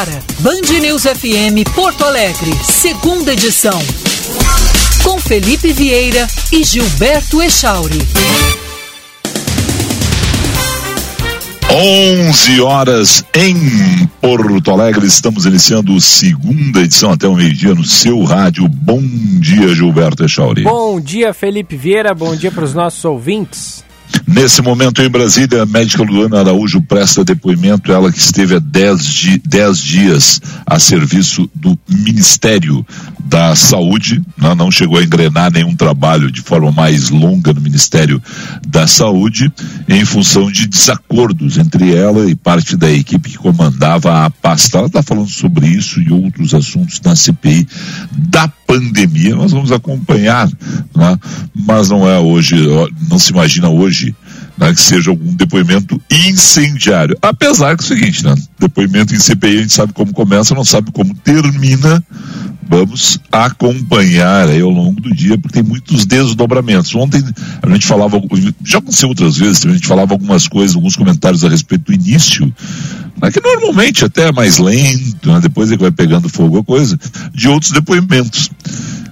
agora, Band News FM Porto Alegre, segunda edição. Com Felipe Vieira e Gilberto Echauri. 11 horas em Porto Alegre, estamos iniciando a segunda edição até o meio-dia no seu rádio. Bom dia, Gilberto Echauri. Bom dia, Felipe Vieira, bom dia para os nossos ouvintes. Nesse momento em Brasília, a médica Luana Araújo presta depoimento, ela que esteve há 10 di dias a serviço do Ministério da Saúde, né? não chegou a engrenar nenhum trabalho de forma mais longa no Ministério da Saúde, em função de desacordos entre ela e parte da equipe que comandava a pasta. Ela está falando sobre isso e outros assuntos na CPI da pandemia. Nós vamos acompanhar, né? mas não é hoje, não se imagina hoje né, que seja algum depoimento incendiário. Apesar que é o seguinte, né? Depoimento em CPI a gente sabe como começa, não sabe como termina. Vamos acompanhar aí ao longo do dia, porque tem muitos desdobramentos. Ontem a gente falava, já aconteceu outras vezes, a gente falava algumas coisas, alguns comentários a respeito do início, né, que normalmente até é mais lento, né, depois é que vai pegando fogo a coisa, de outros depoimentos.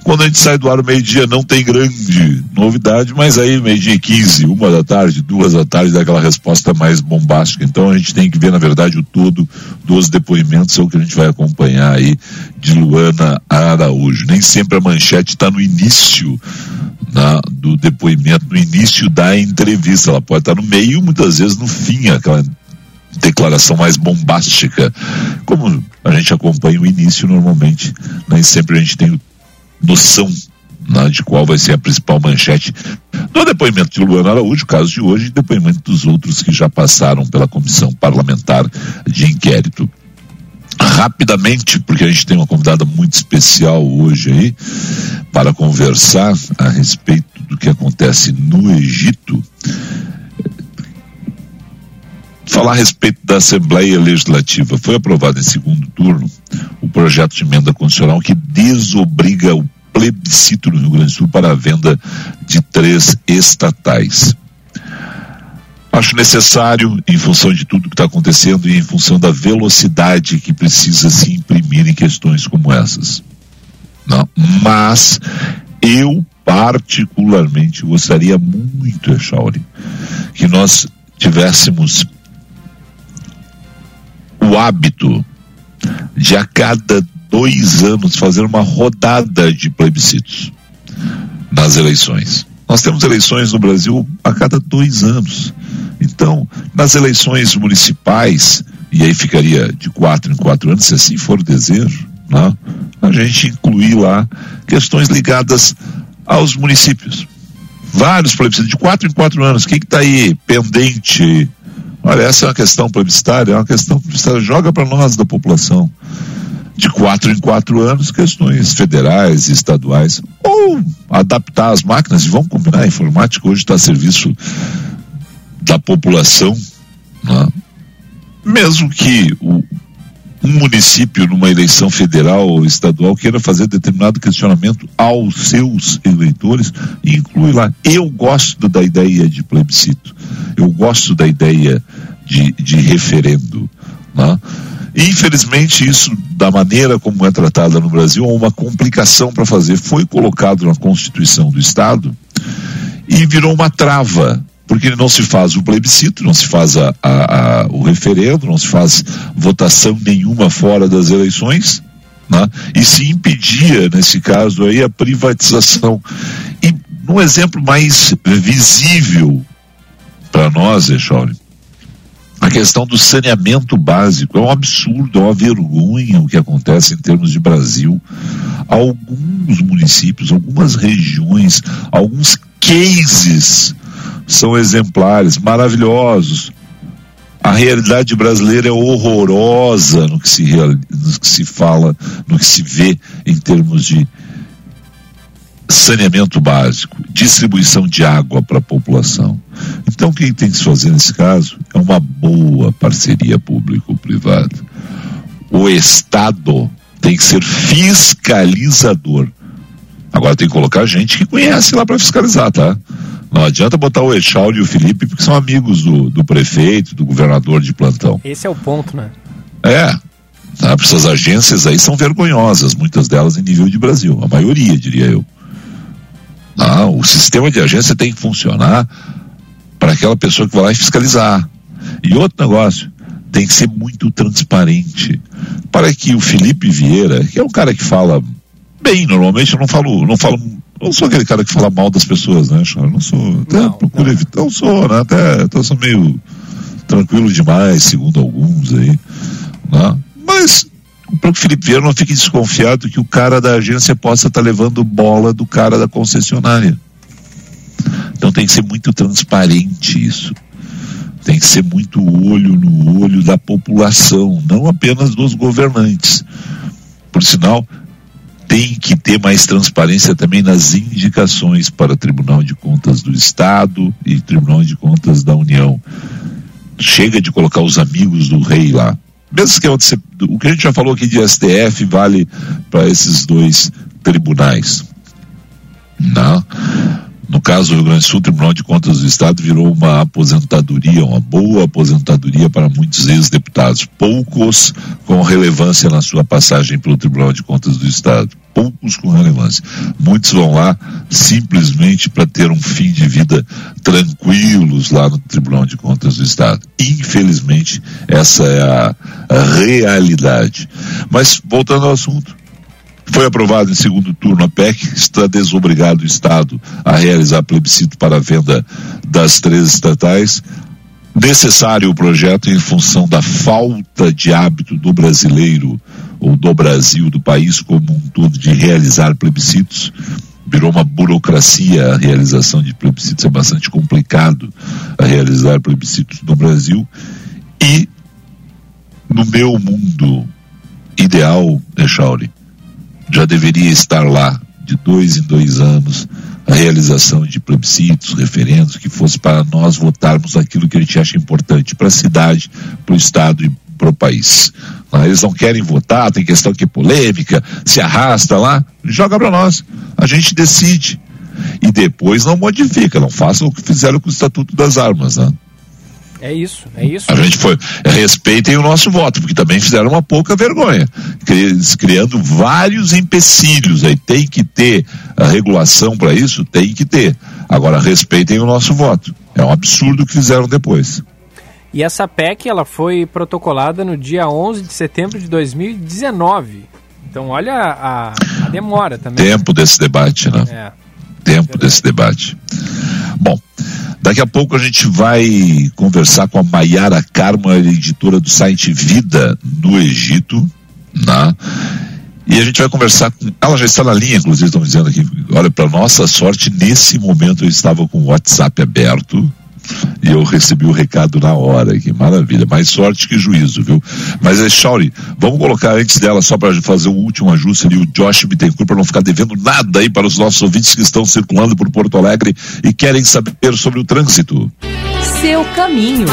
Quando a gente sai do ar meio-dia não tem grande novidade, mas aí meio-dia e 15, uma da tarde, duas da tarde, dá aquela resposta mais bombástica. Então a gente tem que ver, na verdade, o todo dos depoimentos, é o que a gente vai acompanhar aí de Luana Araújo. Nem sempre a manchete está no início na, do depoimento, no início da entrevista. Ela pode estar tá no meio, muitas vezes no fim, aquela declaração mais bombástica. Como a gente acompanha o início normalmente, nem sempre a gente tem noção né, de qual vai ser a principal manchete do depoimento de Luana Araújo, caso de hoje, e depoimento dos outros que já passaram pela comissão parlamentar de inquérito. Rapidamente, porque a gente tem uma convidada muito especial hoje aí, para conversar a respeito do que acontece no Egito, falar a respeito da Assembleia Legislativa. Foi aprovado em segundo turno o projeto de emenda constitucional que desobriga o plebiscito no Rio Grande do Sul para a venda de três estatais. Acho necessário, em função de tudo que está acontecendo e em função da velocidade que precisa se imprimir em questões como essas. Não, mas eu particularmente gostaria muito, Echauri, que nós tivéssemos o hábito de a cada dois anos fazer uma rodada de plebiscitos nas eleições. Nós temos eleições no Brasil a cada dois anos. Então, nas eleições municipais, e aí ficaria de quatro em quatro anos, se assim for o desejo, né? a gente incluir lá questões ligadas aos municípios. Vários plebiscitos, de quatro em quatro anos. O que está aí pendente Olha, essa é uma questão plebiscitária, é uma questão plebiscitária. Joga para nós da população. De quatro em quatro anos, questões federais e estaduais. Ou adaptar as máquinas, e vamos combinar, a informática hoje está a serviço da população. Né? Mesmo que o, um município, numa eleição federal ou estadual, queira fazer determinado questionamento aos seus eleitores, inclui lá. Eu gosto da ideia de plebiscito. Eu gosto da ideia de, de referendo. Né? Infelizmente, isso, da maneira como é tratada no Brasil, é uma complicação para fazer. Foi colocado na Constituição do Estado e virou uma trava, porque não se faz o plebiscito, não se faz a, a, a, o referendo, não se faz votação nenhuma fora das eleições, né? e se impedia, nesse caso aí, a privatização. E no exemplo mais visível para nós, Echauri, a questão do saneamento básico. É um absurdo, é uma vergonha o que acontece em termos de Brasil. Alguns municípios, algumas regiões, alguns cases são exemplares, maravilhosos. A realidade brasileira é horrorosa no que se, no que se fala, no que se vê em termos de saneamento básico, distribuição de água para a população. Então, quem tem que se fazer nesse caso é uma boa parceria público-privada. O Estado tem que ser fiscalizador. Agora tem que colocar gente que conhece lá para fiscalizar, tá? Não adianta botar o Echauri e o Felipe porque são amigos do, do prefeito, do governador de plantão. Esse é o ponto, né? É. Tá? Essas agências aí são vergonhosas, muitas delas em nível de Brasil, a maioria, diria eu. Tá? O sistema de agência tem que funcionar para aquela pessoa que vai lá e fiscalizar. E outro negócio, tem que ser muito transparente para que o Felipe Vieira, que é um cara que fala bem, normalmente eu não falo, não falo, não sou aquele cara que fala mal das pessoas, né, não sou, até não, procuro não. evitar, não sou, né, até, até sou meio tranquilo demais, segundo alguns aí, né? Mas o Felipe Vieira não fique desconfiado que o cara da agência possa estar tá levando bola do cara da concessionária. Então tem que ser muito transparente isso. Tem que ser muito olho no olho da população, não apenas dos governantes. Por sinal, tem que ter mais transparência também nas indicações para Tribunal de Contas do Estado e Tribunal de Contas da União. Chega de colocar os amigos do rei lá. Mesmo que o que a gente já falou aqui de STF vale para esses dois tribunais. Não. No caso do Rio Grande do Sul, o Tribunal de Contas do Estado virou uma aposentadoria, uma boa aposentadoria para muitos ex-deputados. Poucos com relevância na sua passagem pelo Tribunal de Contas do Estado. Poucos com relevância. Muitos vão lá simplesmente para ter um fim de vida tranquilos lá no Tribunal de Contas do Estado. Infelizmente, essa é a, realidade. Mas, voltando ao assunto, foi aprovado em segundo turno a PEC, está desobrigado o Estado a realizar plebiscito para a venda das três estatais. Necessário o projeto em função da falta de hábito do brasileiro ou do Brasil, do país como um todo, de realizar plebiscitos. Virou uma burocracia a realização de plebiscitos, é bastante complicado a realizar plebiscitos no Brasil. E no meu mundo ideal, Echauri, já deveria estar lá, de dois em dois anos, a realização de plebiscitos, referendos, que fosse para nós votarmos aquilo que a gente acha importante para a cidade, para o Estado e para o país. Ah, eles não querem votar, tem questão que é polêmica, se arrasta lá, joga para nós. A gente decide. E depois não modifica, não façam o que fizeram com o Estatuto das Armas, né? É isso, é isso. A gente foi, respeitem o nosso voto, porque também fizeram uma pouca vergonha, criando vários empecilhos. Aí tem que ter a regulação para isso, tem que ter. Agora respeitem o nosso voto. É um absurdo o que fizeram depois. E essa PEC ela foi protocolada no dia 11 de setembro de 2019. Então olha a, a demora também. Tempo desse debate, né? É. Tempo desse debate. Bom, Daqui a pouco a gente vai conversar com a Maiara Karma, editora do site Vida no Egito, né? E a gente vai conversar com. Ela já está na linha, inclusive, estão dizendo aqui. Olha, para nossa sorte, nesse momento eu estava com o WhatsApp aberto e eu recebi o recado na hora, que maravilha, mais sorte que juízo, viu? Mas, é, Shauri, vamos colocar antes dela, só para fazer o último ajuste ali, o Josh Bittencourt, para não ficar devendo nada aí para os nossos ouvintes que estão circulando por Porto Alegre e querem saber sobre o trânsito. Seu caminho.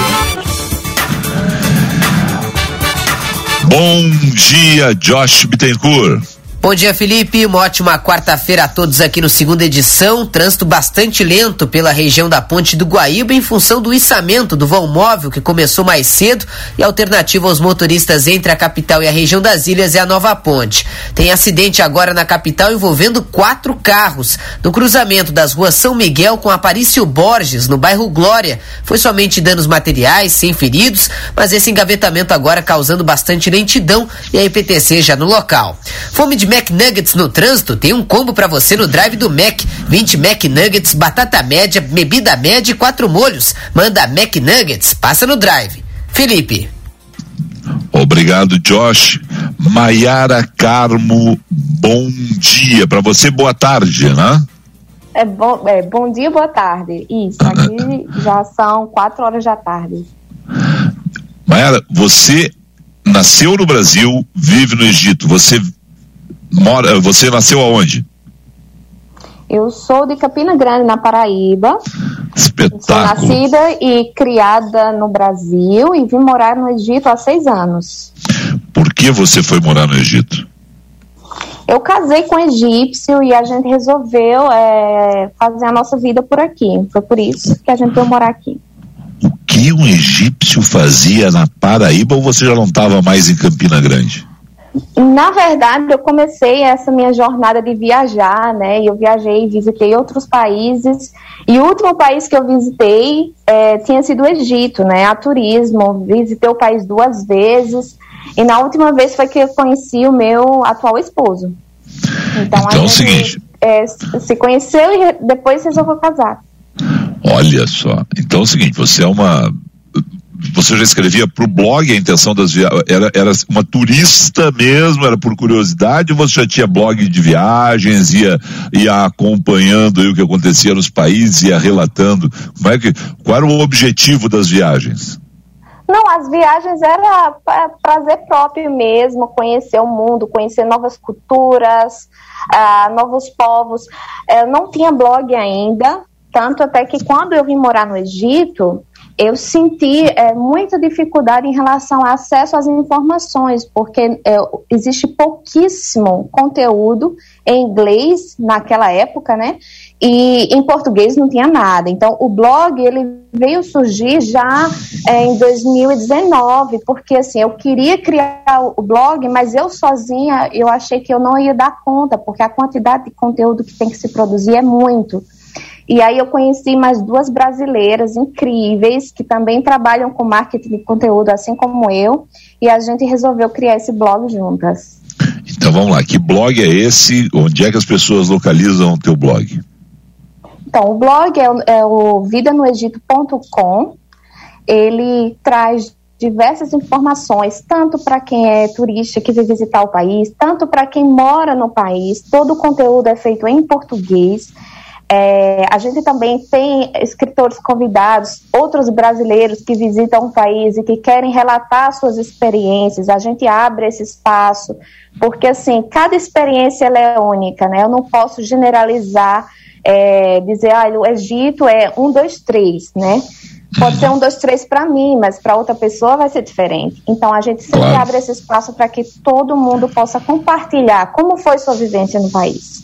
Bom dia, Josh Bittencourt. Bom dia, Felipe. Uma ótima quarta-feira a todos aqui no segunda edição. Trânsito bastante lento pela região da Ponte do Guaíba em função do içamento do vão móvel que começou mais cedo e alternativa aos motoristas entre a capital e a região das ilhas é a nova ponte. Tem acidente agora na capital envolvendo quatro carros. No cruzamento das ruas São Miguel com Aparício Borges, no bairro Glória. Foi somente danos materiais, sem feridos, mas esse engavetamento agora causando bastante lentidão e a IPTC já no local. Fome de McNuggets no trânsito, tem um combo para você no drive do Mac. 20 McNuggets, batata média, bebida média e quatro molhos. Manda McNuggets, passa no drive. Felipe. Obrigado, Josh. Maiara Carmo, bom dia. Para você, boa tarde, né? É bom, é, bom dia, boa tarde. Isso, aqui já são quatro horas da tarde. Maiara, você nasceu no Brasil, vive no Egito. Você mora, você nasceu aonde? Eu sou de Campina Grande, na Paraíba. Espetáculo. Sou nascida e criada no Brasil e vim morar no Egito há seis anos. Por que você foi morar no Egito? Eu casei com um egípcio e a gente resolveu é, fazer a nossa vida por aqui. Foi por isso que a gente veio morar aqui. O que um egípcio fazia na Paraíba ou você já não estava mais em Campina Grande? Na verdade, eu comecei essa minha jornada de viajar, né? Eu viajei, visitei outros países. E o último país que eu visitei é, tinha sido o Egito, né? A turismo. Visitei o país duas vezes. E na última vez foi que eu conheci o meu atual esposo. Então, então é o seguinte. É, se conheceu e depois resolveu casar. Olha só. Então é o seguinte, você é uma você já escrevia para o blog a intenção das viagens? Era, era uma turista mesmo? Era por curiosidade? Ou você já tinha blog de viagens, ia, ia acompanhando o que acontecia nos países, ia relatando? Como é que, qual era o objetivo das viagens? Não, as viagens era prazer próprio mesmo, conhecer o mundo, conhecer novas culturas, uh, novos povos. Eu não tinha blog ainda, tanto até que quando eu vim morar no Egito, eu senti é, muita dificuldade em relação ao acesso às informações, porque é, existe pouquíssimo conteúdo em inglês naquela época, né? E em português não tinha nada. Então, o blog ele veio surgir já é, em 2019, porque assim eu queria criar o blog, mas eu sozinha eu achei que eu não ia dar conta, porque a quantidade de conteúdo que tem que se produzir é muito. E aí eu conheci mais duas brasileiras incríveis que também trabalham com marketing de conteúdo, assim como eu, e a gente resolveu criar esse blog juntas. Então vamos lá, que blog é esse? Onde é que as pessoas localizam o teu blog? Então, o blog é, é o vidanoegito.com. Ele traz diversas informações, tanto para quem é turista que vem visitar o país, tanto para quem mora no país. Todo o conteúdo é feito em português. É, a gente também tem escritores convidados, outros brasileiros que visitam o país e que querem relatar suas experiências. A gente abre esse espaço, porque assim, cada experiência é única, né? Eu não posso generalizar, é, dizer, ah, o Egito é um, dois, três, né? Pode ser um, dois, três para mim, mas para outra pessoa vai ser diferente. Então a gente sempre claro. abre esse espaço para que todo mundo possa compartilhar como foi sua vivência no país.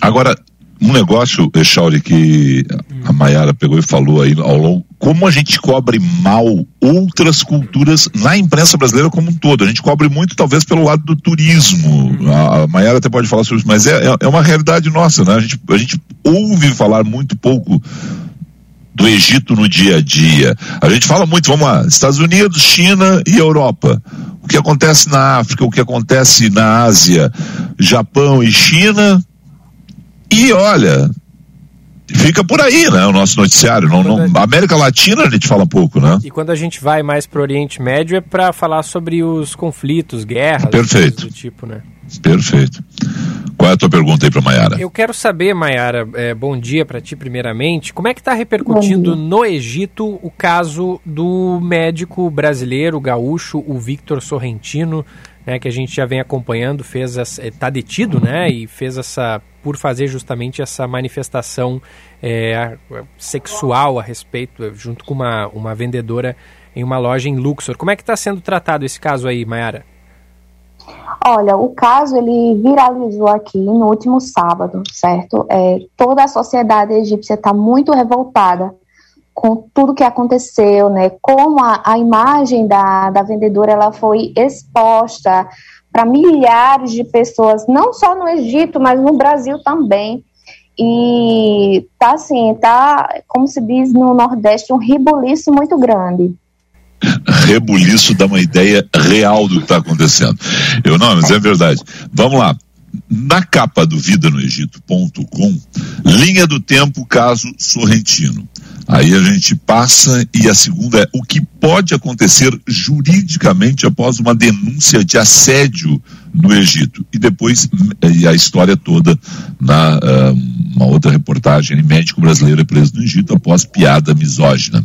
Agora, um negócio, Echauri, que a Mayara pegou e falou aí ao longo, como a gente cobre mal outras culturas na imprensa brasileira como um todo. A gente cobre muito, talvez, pelo lado do turismo. A, a Mayara até pode falar sobre isso, mas é, é, é uma realidade nossa, né? A gente, a gente ouve falar muito pouco do Egito no dia a dia. A gente fala muito, vamos lá, Estados Unidos, China e Europa. O que acontece na África, o que acontece na Ásia, Japão e China, e olha, fica por aí, né? O nosso noticiário. Não, não, América Latina a gente fala pouco, né? E quando a gente vai mais para o Oriente Médio é para falar sobre os conflitos, guerras, Perfeito. do tipo, né? Perfeito. Qual é a tua pergunta aí para Maiara? Eu quero saber, Maiara, é, bom dia para ti primeiramente. Como é que está repercutindo no Egito o caso do médico brasileiro gaúcho, o Victor Sorrentino, né, que a gente já vem acompanhando, fez está detido, né, e fez essa por fazer justamente essa manifestação é, sexual a respeito, junto com uma, uma vendedora em uma loja em Luxor. Como é que está sendo tratado esse caso aí, Mayara? Olha, o caso ele viralizou aqui no último sábado, certo? É, toda a sociedade egípcia está muito revoltada com tudo que aconteceu, né? Como a, a imagem da, da vendedora ela foi exposta para milhares de pessoas, não só no Egito, mas no Brasil também. E tá assim, tá, como se diz no Nordeste, um ribuliço muito grande. Rebuliço dá uma ideia real do que está acontecendo. Eu não, mas é verdade. Vamos lá. Na capa do Vida no Egito.com, linha do tempo, caso Sorrentino. Aí a gente passa e a segunda é o que pode acontecer juridicamente após uma denúncia de assédio no Egito. E depois e a história toda na uh, uma outra reportagem, médico brasileiro é preso no Egito após piada misógina.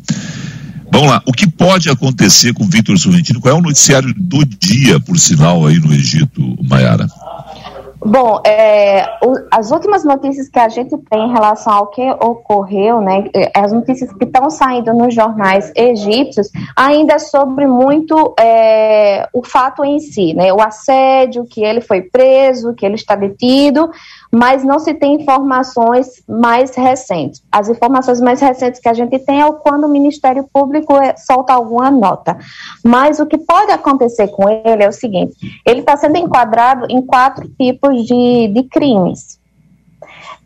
Vamos lá, o que pode acontecer com Vitor Sorrentino? Qual é o noticiário do dia, por sinal, aí no Egito, Maiara? Bom, é, o, as últimas notícias que a gente tem em relação ao que ocorreu, né, é, as notícias que estão saindo nos jornais egípcios, ainda é sobre muito é, o fato em si, né, o assédio, que ele foi preso, que ele está detido, mas não se tem informações mais recentes. As informações mais recentes que a gente tem é quando o Ministério Público é, solta alguma nota. Mas o que pode acontecer com ele é o seguinte: ele está sendo enquadrado em quatro tipos de, de crimes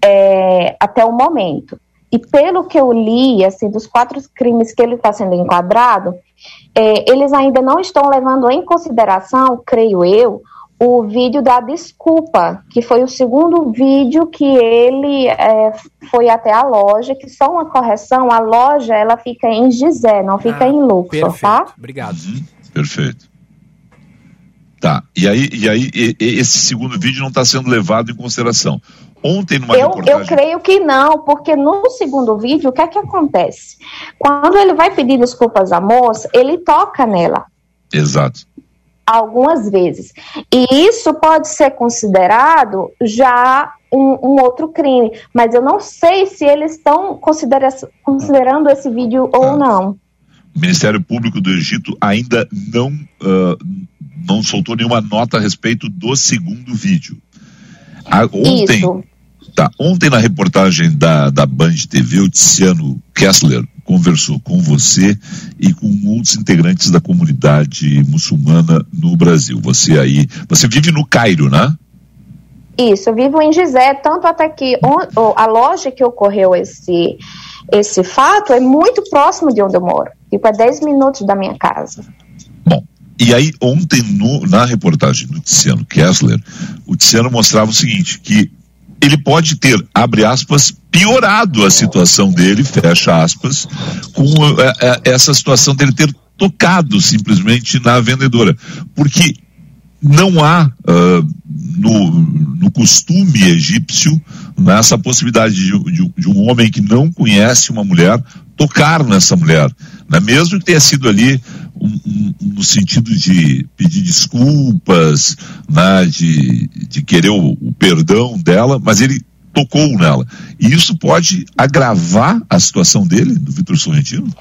é, até o momento. E pelo que eu li, assim, dos quatro crimes que ele está sendo enquadrado, é, eles ainda não estão levando em consideração, creio eu, o vídeo da desculpa, que foi o segundo vídeo que ele é, foi até a loja, que só uma correção, a loja ela fica em Gizé, não fica ah, em Luxor, perfeito. tá? Obrigado. Uhum, perfeito. Tá, e aí, e aí e, e esse segundo vídeo não está sendo levado em consideração. Ontem numa eu, reportagem... Eu creio que não, porque no segundo vídeo, o que é que acontece? Quando ele vai pedir desculpas à moça, ele toca nela. Exato algumas vezes. E isso pode ser considerado já um, um, outro crime, mas eu não sei se eles estão considera considerando esse vídeo ou ah. não. O Ministério Público do Egito ainda não, uh, não soltou nenhuma nota a respeito do segundo vídeo. A, ontem, Isso. Tá, ontem na reportagem da, da Band TV, o Tiziano Kessler conversou com você e com outros integrantes da comunidade muçulmana no Brasil. Você aí, você vive no Cairo, né? Isso, eu vivo em Gizé, tanto até que a loja que ocorreu esse, esse fato é muito próximo de onde eu moro. Tipo, é 10 minutos da minha casa. Bom, e aí ontem no, na reportagem do Tiziano Kessler, o Tiziano mostrava o seguinte, que ele pode ter, abre aspas, piorado a situação dele, fecha aspas, com é, é, essa situação dele ter tocado simplesmente na vendedora. Porque não há uh, no, no, costume egípcio nessa possibilidade de, de, de, um homem que não conhece uma mulher tocar nessa mulher. Né? Mesmo que tenha sido ali um, um, no sentido de pedir desculpas, né? de, de querer o, o perdão dela, mas ele tocou nela. E isso pode agravar a situação dele, do Vitor Sorrentino?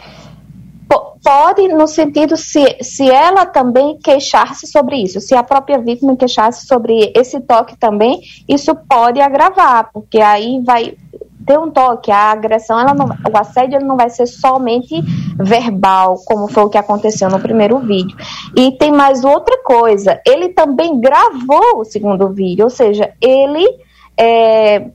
Pode, no sentido se, se ela também queixar-se sobre isso, se a própria vítima queixar-se sobre esse toque também, isso pode agravar, porque aí vai ter um toque, a agressão, ela não, o assédio ele não vai ser somente verbal, como foi o que aconteceu no primeiro vídeo. E tem mais outra coisa, ele também gravou o segundo vídeo, ou seja, ele é,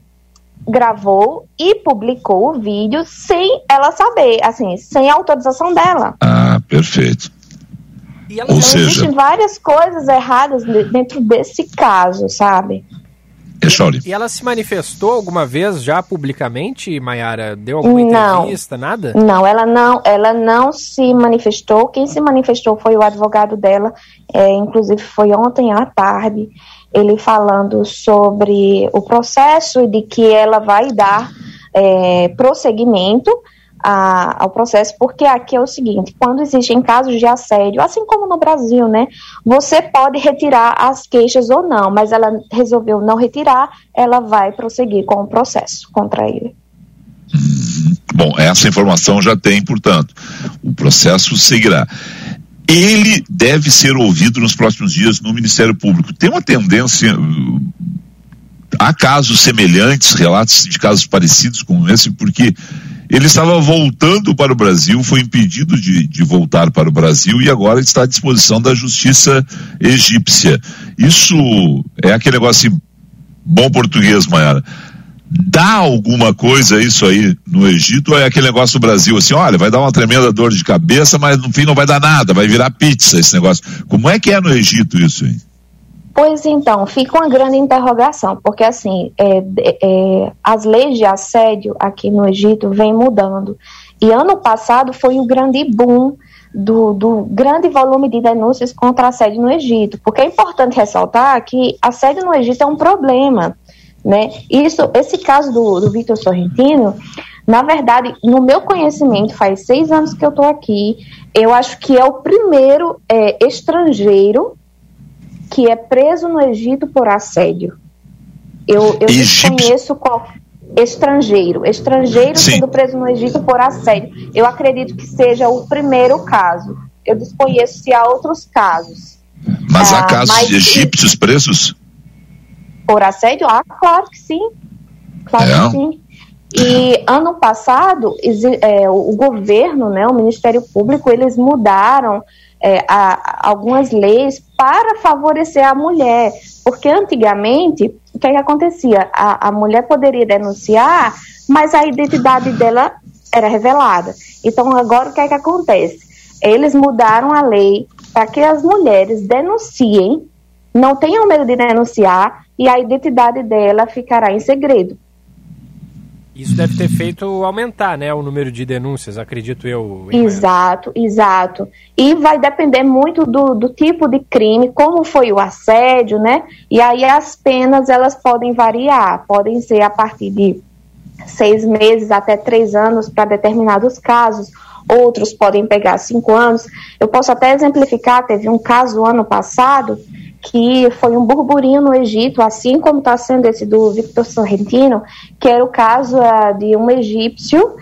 gravou e publicou o vídeo sem ela saber, assim, sem a autorização dela. Ah, perfeito. E ela, Ou então, seja... existem várias coisas erradas dentro desse caso, sabe? E, e ela se manifestou alguma vez já publicamente, Mayara? Deu alguma não, entrevista, nada? Não, ela não, ela não se manifestou. Quem se manifestou foi o advogado dela, é, inclusive foi ontem à tarde ele falando sobre o processo e de que ela vai dar é, prosseguimento a, ao processo, porque aqui é o seguinte, quando existem casos de assédio, assim como no Brasil, né, você pode retirar as queixas ou não, mas ela resolveu não retirar, ela vai prosseguir com o processo contra ele. Uhum. Bom, essa informação já tem, portanto, o processo seguirá ele deve ser ouvido nos próximos dias no Ministério Público. Tem uma tendência. Há casos semelhantes, relatos de casos parecidos com esse, porque ele estava voltando para o Brasil, foi impedido de, de voltar para o Brasil e agora está à disposição da justiça egípcia. Isso é aquele negócio assim, bom português, Maiara dá alguma coisa isso aí no Egito ou é aquele negócio do Brasil assim, olha, vai dar uma tremenda dor de cabeça, mas no fim não vai dar nada, vai virar pizza esse negócio. Como é que é no Egito isso? Pois então, fica uma grande interrogação, porque assim, é, é, as leis de assédio aqui no Egito vêm mudando. E ano passado foi o grande boom do, do, grande volume de denúncias contra assédio no Egito, porque é importante ressaltar que assédio no Egito é um problema. Né? Isso, esse caso do, do Vitor Sorrentino, na verdade, no meu conhecimento, faz seis anos que eu estou aqui, eu acho que é o primeiro é, estrangeiro que é preso no Egito por assédio. Eu, eu desconheço qual estrangeiro, estrangeiro Sim. sendo preso no Egito por assédio. Eu acredito que seja o primeiro caso. Eu desconheço se há outros casos. Mas há ah, casos mas, de egípcios presos? Por assédio? Ah, claro que sim. Claro é. que sim. E ano passado, é, o governo, né, o Ministério Público, eles mudaram é, a, algumas leis para favorecer a mulher. Porque antigamente, o que, é que acontecia? A, a mulher poderia denunciar, mas a identidade dela era revelada. Então, agora o que é que acontece? Eles mudaram a lei para que as mulheres denunciem, não tenham medo de denunciar, e a identidade dela ficará em segredo. Isso deve ter feito aumentar, né, o número de denúncias, acredito eu. Exato, exato. E vai depender muito do, do tipo de crime, como foi o assédio, né? E aí as penas elas podem variar, podem ser a partir de seis meses até três anos para determinados casos. Outros podem pegar cinco anos. Eu posso até exemplificar. Teve um caso ano passado que foi um burburinho no Egito, assim como está sendo esse do Victor Sorrentino, que era o caso uh, de um egípcio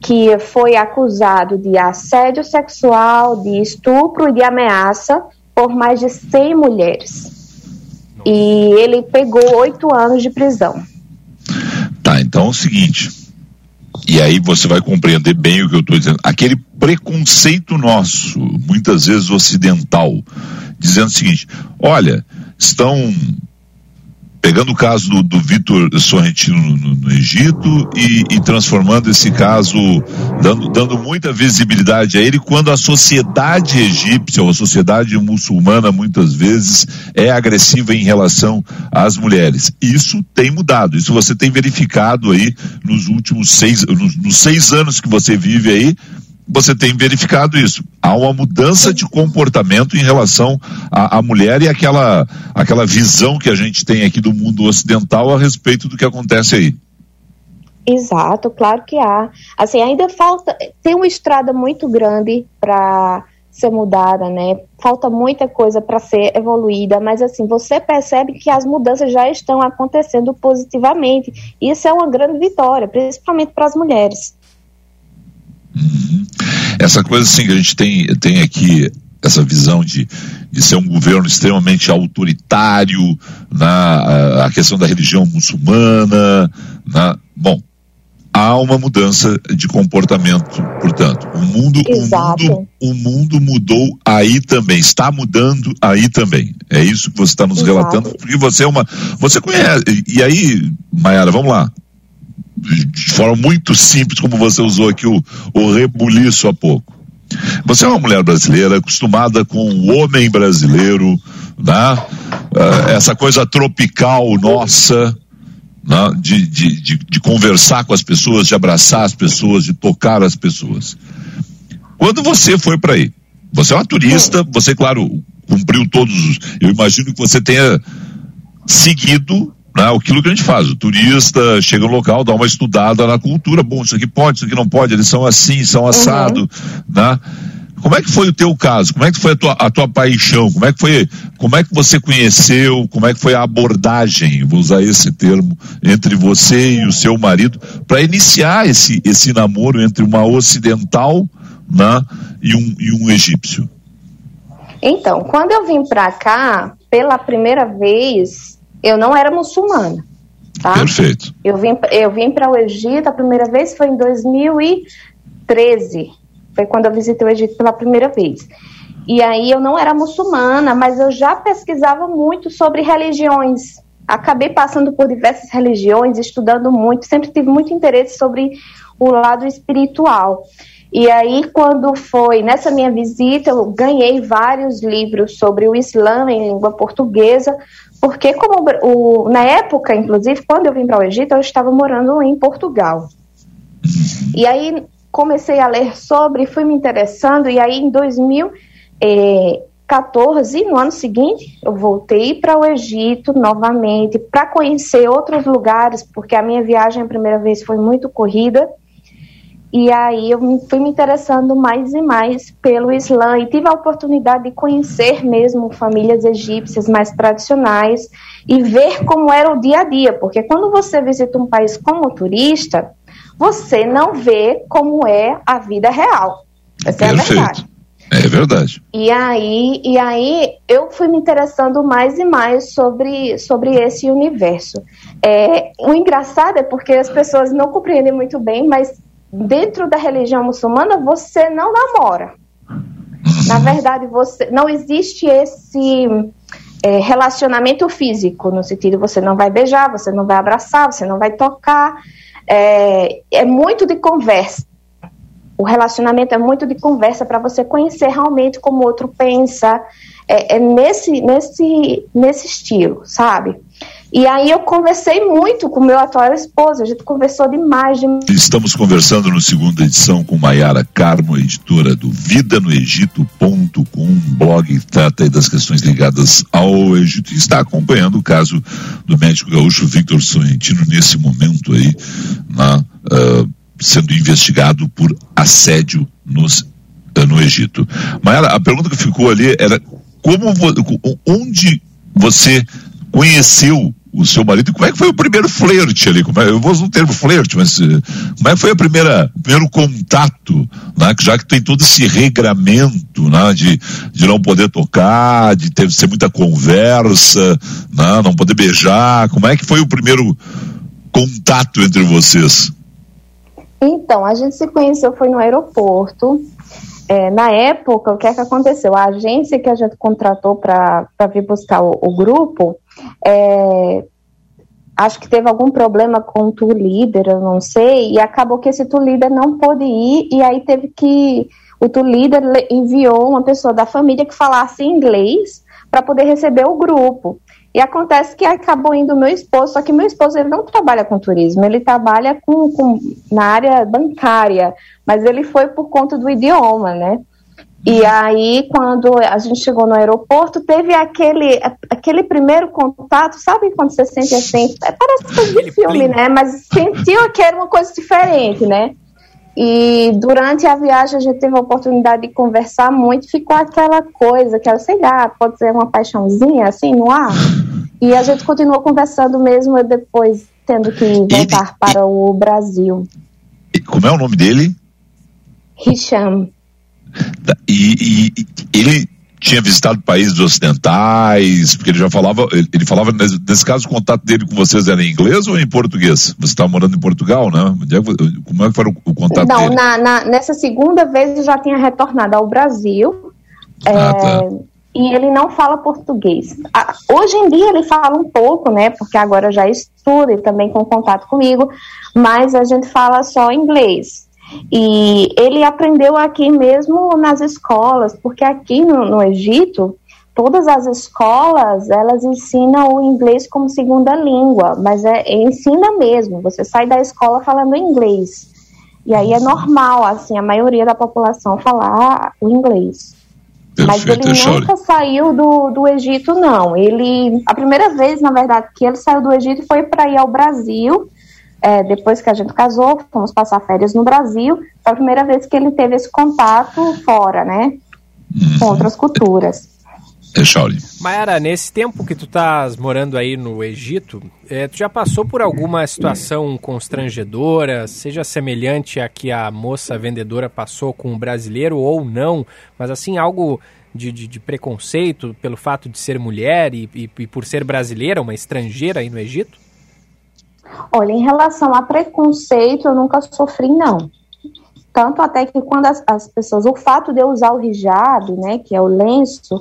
que foi acusado de assédio sexual, de estupro e de ameaça por mais de 100 mulheres. E ele pegou oito anos de prisão. Tá, então é o seguinte. E aí você vai compreender bem o que eu estou dizendo. Aquele preconceito nosso, muitas vezes ocidental, dizendo o seguinte: olha, estão pegando o caso do, do Vitor Sorrentino no, no Egito e, e, transformando esse caso, dando, dando muita visibilidade a ele, quando a sociedade egípcia ou a sociedade muçulmana muitas vezes é agressiva em relação às mulheres. Isso tem mudado, isso você tem verificado aí nos últimos seis, nos, nos seis anos que você vive aí, você tem verificado isso. Há uma mudança de comportamento em relação à, mulher e aquela, aquela visão que a gente tem aqui do mundo ocidental a respeito do que acontece aí. Exato, claro que há. Assim, ainda falta, tem uma estrada muito grande para ser mudada, né? Falta muita coisa para ser evoluída, mas assim, você percebe que as mudanças já estão acontecendo positivamente. Isso é uma grande vitória, principalmente para as mulheres. Uhum. Essa coisa assim que a gente tem, tem aqui, essa visão de, de ser um governo extremamente autoritário, na a questão da religião muçulmana, na, bom, há uma mudança de comportamento, portanto, o mundo, o mundo, o mundo mudou aí também, está mudando aí também. É isso que você está nos Exato. relatando, porque você é uma, você conhece. E aí, Mayara, vamos lá de forma muito simples, como você usou aqui o, o rebuliço há pouco. Você é uma mulher brasileira acostumada com o homem brasileiro, né? Uh, essa coisa tropical nossa, né? de, de, de, de, conversar com as pessoas, de abraçar as pessoas, de tocar as pessoas. Quando você foi para aí, você é uma turista, você, claro, cumpriu todos os. Eu imagino que você tenha seguido né, aquilo que a gente faz. O turista chega no local, dá uma estudada na cultura. Bom, isso aqui pode, isso aqui não pode, eles são assim, são assado, uhum. né? Como é que foi o teu caso? Como é que foi a tua, a tua paixão? Como é que foi, como é que você conheceu? Como é que foi a abordagem, vou usar esse termo, entre você e o seu marido para iniciar esse, esse namoro entre uma ocidental, né, e um, e um egípcio? Então, quando eu vim para cá, pela primeira vez, eu não era muçulmana. Tá? Perfeito. Eu vim, eu vim para o Egito, a primeira vez foi em 2013. Foi quando eu visitei o Egito pela primeira vez. E aí eu não era muçulmana, mas eu já pesquisava muito sobre religiões. Acabei passando por diversas religiões, estudando muito, sempre tive muito interesse sobre o lado espiritual. E aí, quando foi nessa minha visita, eu ganhei vários livros sobre o Islã em língua portuguesa, porque como o, na época, inclusive, quando eu vim para o Egito, eu estava morando em Portugal. E aí comecei a ler sobre, fui me interessando, e aí em 2014, no ano seguinte, eu voltei para o Egito novamente para conhecer outros lugares, porque a minha viagem a primeira vez foi muito corrida. E aí eu fui me interessando mais e mais pelo Islã e tive a oportunidade de conhecer mesmo famílias egípcias mais tradicionais e ver como era o dia a dia, porque quando você visita um país como turista, você não vê como é a vida real. Essa é a verdade. É verdade. E aí, e aí eu fui me interessando mais e mais sobre, sobre esse universo. É, o engraçado é porque as pessoas não compreendem muito bem, mas dentro da religião muçulmana você não namora. Na verdade, você não existe esse é, relacionamento físico, no sentido você não vai beijar, você não vai abraçar, você não vai tocar. É, é muito de conversa. O relacionamento é muito de conversa para você conhecer realmente como o outro pensa. É, é nesse, nesse, nesse estilo, sabe? E aí eu conversei muito com meu atual esposo, a gente conversou demais, demais. Estamos conversando no segunda edição com Maiara Carmo, editora do vidanoegito.com, um blog que trata das questões ligadas ao Egito e está acompanhando o caso do médico gaúcho Victor Sorrentino nesse momento aí, na, uh, sendo investigado por assédio nos, uh, no Egito. Maiara, a pergunta que ficou ali era como, onde você conheceu o seu marido, como é que foi o primeiro flerte ali? Como é, eu vou usar o termo flerte, mas eh, como é que foi a primeira, o primeiro contato, né? já que tem todo esse regramento né? de, de não poder tocar, de ter ser muita conversa, né? não poder beijar, como é que foi o primeiro contato entre vocês? Então, a gente se conheceu foi no aeroporto. É, na época, o que é que aconteceu? A agência que a gente contratou para vir buscar o, o grupo, é, acho que teve algum problema com o tour líder, eu não sei, e acabou que esse tour líder não pôde ir, e aí teve que. O tour líder enviou uma pessoa da família que falasse inglês para poder receber o grupo. E acontece que acabou indo meu esposo, só que meu esposo ele não trabalha com turismo, ele trabalha com, com na área bancária, mas ele foi por conta do idioma, né? E aí, quando a gente chegou no aeroporto, teve aquele, aquele primeiro contato, sabe quando você sente assim? Parece coisa de filme, né? Mas sentiu que era uma coisa diferente, né? E durante a viagem a gente teve a oportunidade de conversar muito, ficou aquela coisa, aquela, sei lá, pode ser uma paixãozinha assim no ar. E a gente continuou conversando mesmo depois tendo que voltar ele, para o Brasil. Como é o nome dele? Hisham. E, e, ele tinha visitado países ocidentais, porque ele já falava, ele, ele falava, nesse, caso, o contato dele com vocês era em inglês ou em português? Você estava morando em Portugal, né? É como é que foi o, o contato Não, dele? Na, na, nessa segunda vez eu já tinha retornado ao Brasil. Ah, é, tá. E ele não fala português. Hoje em dia ele fala um pouco, né? Porque agora já estuda e também com contato comigo, mas a gente fala só inglês. E ele aprendeu aqui mesmo nas escolas, porque aqui no, no Egito, todas as escolas, elas ensinam o inglês como segunda língua, mas é, é, ensina mesmo, você sai da escola falando inglês. E aí é normal, assim, a maioria da população falar o inglês. Mas ele nunca saiu do, do Egito, não. Ele, a primeira vez, na verdade, que ele saiu do Egito foi para ir ao Brasil, é, depois que a gente casou, fomos passar férias no Brasil, foi a primeira vez que ele teve esse contato fora, né? Com uhum. outras culturas. É. Mayara, nesse tempo que tu estás morando aí no Egito, é, tu já passou por alguma situação constrangedora, seja semelhante a que a moça vendedora passou com o brasileiro ou não, mas assim, algo de, de, de preconceito pelo fato de ser mulher e, e, e por ser brasileira, uma estrangeira aí no Egito? Olha, em relação a preconceito, eu nunca sofri, não. Tanto até que quando as, as pessoas, o fato de eu usar o hijab, né, que é o lenço,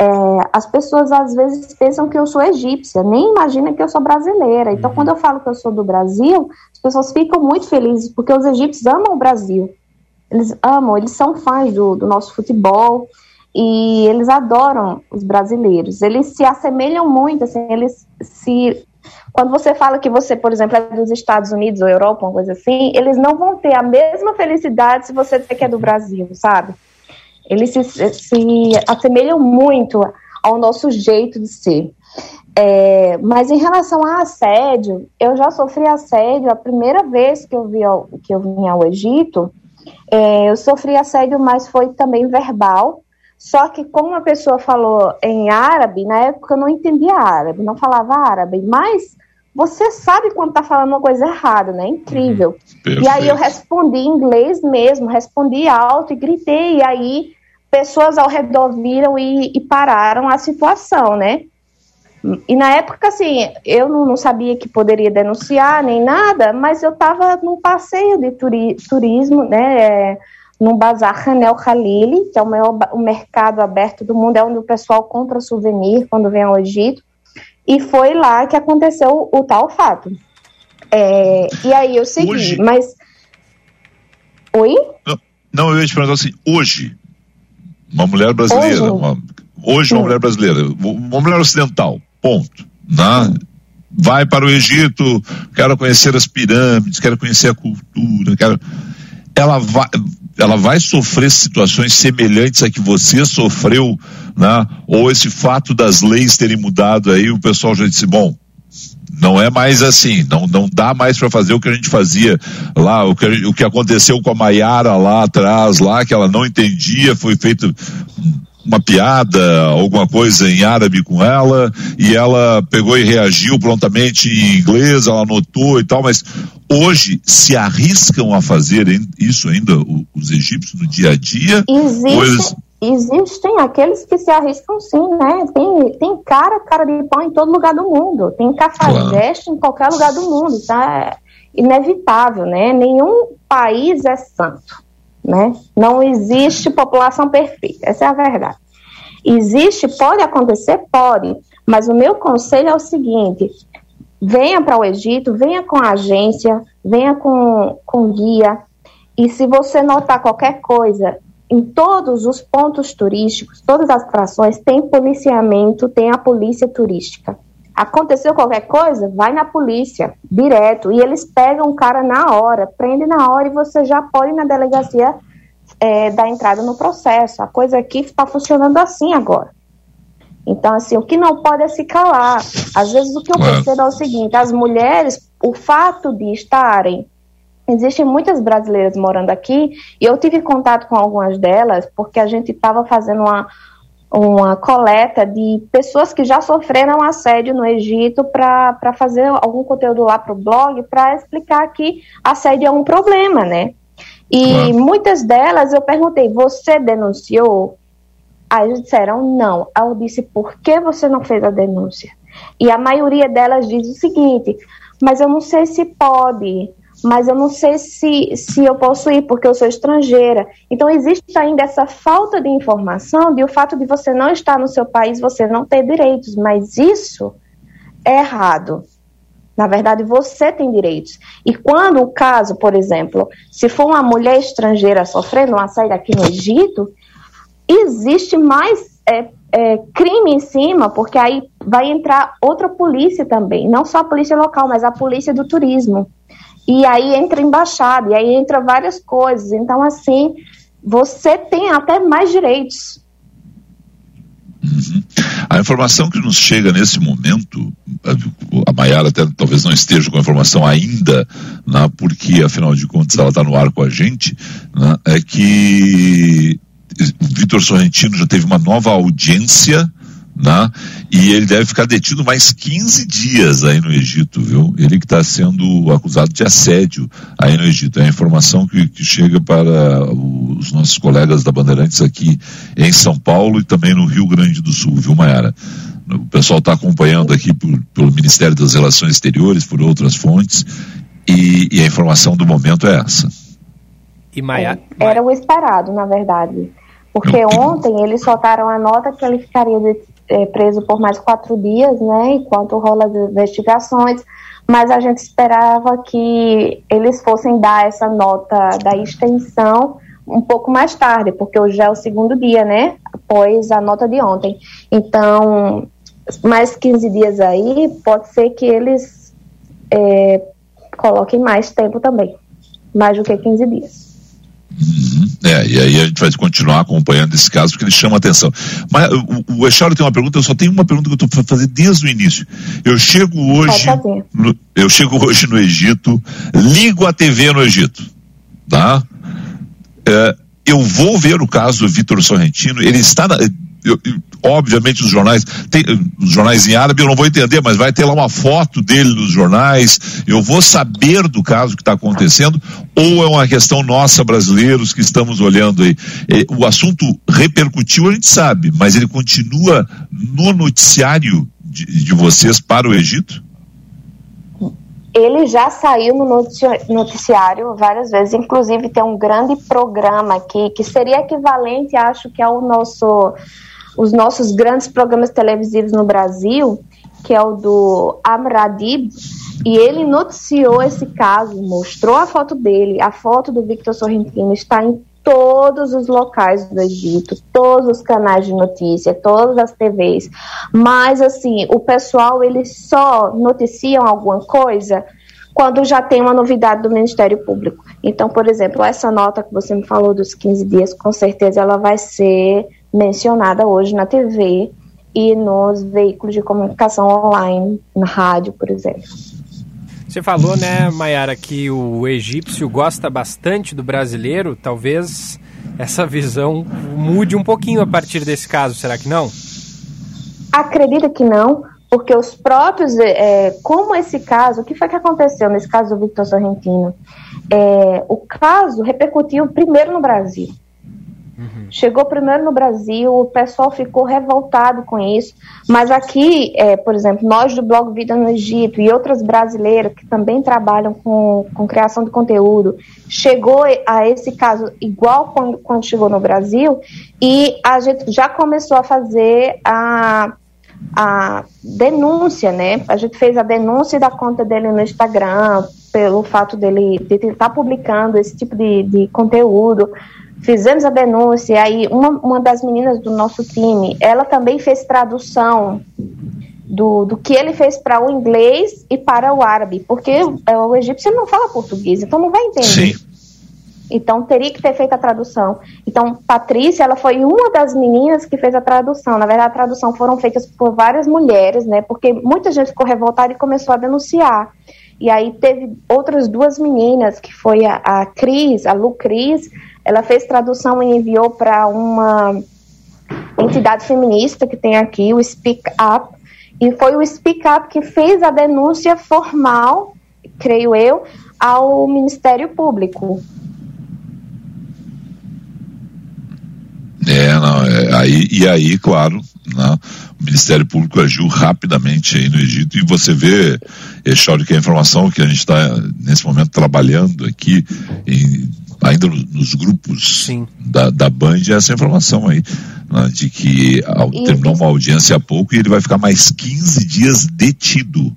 é, as pessoas às vezes pensam que eu sou egípcia, nem imaginam que eu sou brasileira. Então, quando eu falo que eu sou do Brasil, as pessoas ficam muito felizes, porque os egípcios amam o Brasil. Eles amam, eles são fãs do, do nosso futebol e eles adoram os brasileiros. Eles se assemelham muito, assim, eles se quando você fala que você, por exemplo, é dos Estados Unidos ou Europa, uma coisa assim, eles não vão ter a mesma felicidade se você dizer que é do Brasil, sabe? Eles se, se assemelham muito ao nosso jeito de ser. É, mas em relação a assédio, eu já sofri assédio a primeira vez que eu, vi, que eu vim ao Egito. É, eu sofri assédio, mas foi também verbal. Só que como a pessoa falou em árabe, na época eu não entendia árabe, não falava árabe, mas você sabe quando está falando uma coisa errada, né? Incrível. Uhum. E aí eu respondi em inglês mesmo, respondi alto e gritei, e aí pessoas ao redor viram e, e pararam a situação, né? E na época, assim, eu não, não, sabia que poderia denunciar nem nada, mas eu estava num passeio de turi turismo, né, é, no Bazar Hanel Khalili, que é o maior o mercado aberto do mundo, é onde o pessoal compra souvenir quando vem ao Egito, e foi lá que aconteceu o, tal fato. É, e aí eu segui, hoje... mas... Oi? Não, não, eu ia te perguntar assim, hoje, uma mulher brasileira, hoje, uma, hoje uma mulher brasileira, uma mulher ocidental, ponto. Né? Vai para o Egito, quero conhecer as pirâmides, quero conhecer a cultura, quero. Ela vai, ela vai sofrer situações semelhantes a que você sofreu, né? Ou esse fato das leis terem mudado aí, o pessoal já disse, bom, não é mais assim, não, não dá mais para fazer o que a gente fazia lá, o que, o que aconteceu com a Maiara lá atrás, lá, que ela não entendia, foi feito uma piada, alguma coisa em árabe com ela, e ela pegou e reagiu prontamente em inglês, ela anotou e tal, mas hoje se arriscam a fazer isso ainda os egípcios no dia a dia? Existe, Existem aqueles que se arriscam sim, né? Tem, tem cara, cara de pão em todo lugar do mundo, tem cafajeste claro. em qualquer lugar do mundo, tá? É inevitável, né? Nenhum país é santo né? Não existe população perfeita, essa é a verdade. Existe, pode acontecer? Pode, mas o meu conselho é o seguinte: venha para o Egito, venha com a agência, venha com, com guia, e se você notar qualquer coisa, em todos os pontos turísticos, todas as atrações, tem policiamento, tem a polícia turística. Aconteceu qualquer coisa, vai na polícia, direto, e eles pegam o cara na hora, prende na hora e você já pode ir na delegacia é, dar entrada no processo. A coisa aqui está funcionando assim agora. Então, assim, o que não pode é se calar. Às vezes o que eu percebo é o seguinte, as mulheres, o fato de estarem Existem muitas brasileiras morando aqui e eu tive contato com algumas delas porque a gente estava fazendo uma, uma coleta de pessoas que já sofreram assédio no Egito para fazer algum conteúdo lá para o blog para explicar que assédio é um problema, né? E claro. muitas delas eu perguntei: você denunciou? Aí eles disseram não. Aí eu disse: por que você não fez a denúncia? E a maioria delas diz o seguinte: mas eu não sei se pode, mas eu não sei se, se eu posso ir porque eu sou estrangeira. Então existe ainda essa falta de informação de o fato de você não estar no seu país, você não ter direitos, mas isso é errado. Na verdade, você tem direitos. E quando o caso, por exemplo, se for uma mulher estrangeira sofrendo um assédio aqui no Egito, existe mais é, é, crime em cima, porque aí vai entrar outra polícia também, não só a polícia local, mas a polícia do turismo. E aí entra embaixada, e aí entra várias coisas. Então, assim, você tem até mais direitos. Uhum. A informação que nos chega nesse momento, a Maiara até talvez não esteja com a informação ainda, né, porque afinal de contas ela está no ar com a gente, né, é que Vitor Sorrentino já teve uma nova audiência né? E ele deve ficar detido mais 15 dias aí no Egito, viu? Ele que está sendo acusado de assédio aí no Egito. É a informação que, que chega para os nossos colegas da Bandeirantes aqui em São Paulo e também no Rio Grande do Sul, viu, Mayara? O pessoal está acompanhando aqui por, pelo Ministério das Relações Exteriores, por outras fontes, e, e a informação do momento é essa. E Maia... Era o esperado, na verdade. Porque ontem eles soltaram a nota que ele ficaria é, preso por mais quatro dias, né, enquanto rola as investigações, mas a gente esperava que eles fossem dar essa nota da extensão um pouco mais tarde, porque hoje é o segundo dia, né, após a nota de ontem. Então, mais 15 dias aí, pode ser que eles é, coloquem mais tempo também, mais do que 15 dias. Uhum. É, e aí a gente vai continuar acompanhando esse caso porque ele chama atenção. Mas o, o Echauro tem uma pergunta, eu só tenho uma pergunta que eu estou fazendo desde o início. Eu chego hoje, no, eu chego hoje no Egito, ligo a TV no Egito, tá? É, eu vou ver o caso do Vitor Sorrentino, ele está na, obviamente os jornais, tem, os jornais em árabe eu não vou entender, mas vai ter lá uma foto dele nos jornais, eu vou saber do caso que está acontecendo, ou é uma questão nossa brasileiros que estamos olhando aí. É, o assunto repercutiu, a gente sabe, mas ele continua no noticiário de, de vocês para o Egito? Ele já saiu no noticiário várias vezes, inclusive tem um grande programa aqui que seria equivalente, acho que ao nosso os nossos grandes programas televisivos no Brasil, que é o do Amradib, e ele noticiou esse caso, mostrou a foto dele, a foto do Victor Sorrentino está em todos os locais do Egito, todos os canais de notícia, todas as TVs. Mas assim, o pessoal eles só noticiam alguma coisa quando já tem uma novidade do Ministério Público. Então, por exemplo, essa nota que você me falou dos 15 dias, com certeza ela vai ser mencionada hoje na TV e nos veículos de comunicação online, na rádio, por exemplo. Você falou, né, Mayara, que o egípcio gosta bastante do brasileiro. Talvez essa visão mude um pouquinho a partir desse caso, será que não? Acredito que não, porque os próprios, é, como esse caso, o que foi que aconteceu nesse caso do Victor Sorrentino? É, o caso repercutiu primeiro no Brasil. Uhum. Chegou primeiro no Brasil, o pessoal ficou revoltado com isso, mas aqui, é, por exemplo, nós do blog Vida no Egito e outras brasileiras que também trabalham com, com criação de conteúdo, chegou a esse caso igual quando, quando chegou no Brasil e a gente já começou a fazer a a denúncia, né? A gente fez a denúncia da conta dele no Instagram pelo fato dele de estar publicando esse tipo de, de conteúdo fizemos a denúncia, e aí uma, uma das meninas do nosso time, ela também fez tradução do, do que ele fez para o inglês e para o árabe, porque é, o egípcio não fala português, então não vai entender. Sim. Então teria que ter feito a tradução. Então Patrícia, ela foi uma das meninas que fez a tradução. Na verdade, a tradução foram feitas por várias mulheres, né? Porque muita gente ficou revoltada e começou a denunciar. E aí teve outras duas meninas, que foi a, a Cris, a Lu Cris, ela fez tradução e enviou para uma entidade feminista que tem aqui, o Speak Up, e foi o Speak Up que fez a denúncia formal, creio eu, ao Ministério Público. É, não, é, aí, e aí, claro, né, o Ministério Público agiu rapidamente aí no Egito e você vê, Echauri, que a informação que a gente está nesse momento trabalhando aqui em ainda nos grupos da, da Band essa informação aí, né, de que ao, terminou uma audiência há pouco e ele vai ficar mais 15 dias detido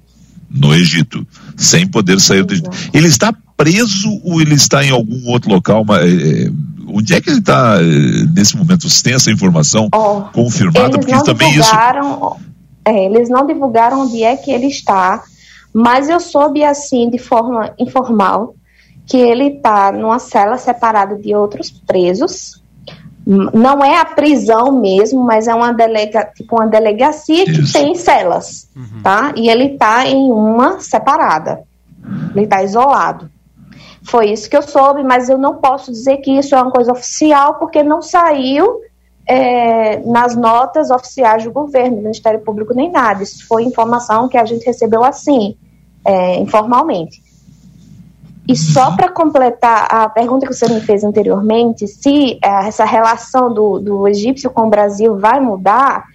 no Egito, sem poder sair do Egito. Ele está preso ou ele está em algum outro local? É, é, onde é que ele está é, nesse momento? Você tem essa informação oh, confirmada? Porque também isso. É, eles não divulgaram onde é que ele está, mas eu soube assim de forma informal que ele está numa cela separada de outros presos. Não é a prisão mesmo, mas é uma, delega, tipo uma delegacia Isso. que tem celas, uhum. tá? E ele está em uma separada. Ele está isolado. Foi isso que eu soube, mas eu não posso dizer que isso é uma coisa oficial, porque não saiu é, nas notas oficiais do governo, do Ministério Público, nem nada. Isso foi informação que a gente recebeu assim, é, informalmente. E só para completar a pergunta que você me fez anteriormente, se é, essa relação do, do egípcio com o Brasil vai mudar,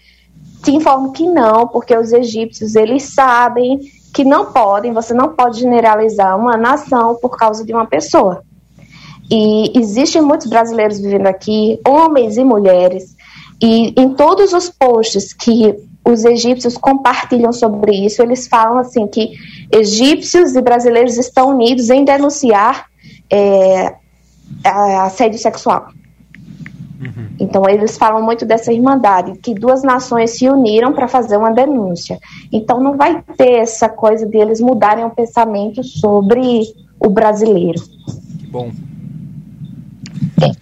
te informo que não, porque os egípcios eles sabem que não podem, você não pode generalizar uma nação por causa de uma pessoa. E existem muitos brasileiros vivendo aqui, homens e mulheres, e em todos os posts que os egípcios compartilham sobre isso. Eles falam assim que egípcios e brasileiros estão unidos em denunciar é, assédio sexual. Uhum. Então eles falam muito dessa irmandade, que duas nações se uniram para fazer uma denúncia. Então não vai ter essa coisa de eles mudarem o pensamento sobre o brasileiro. Bom. Bom,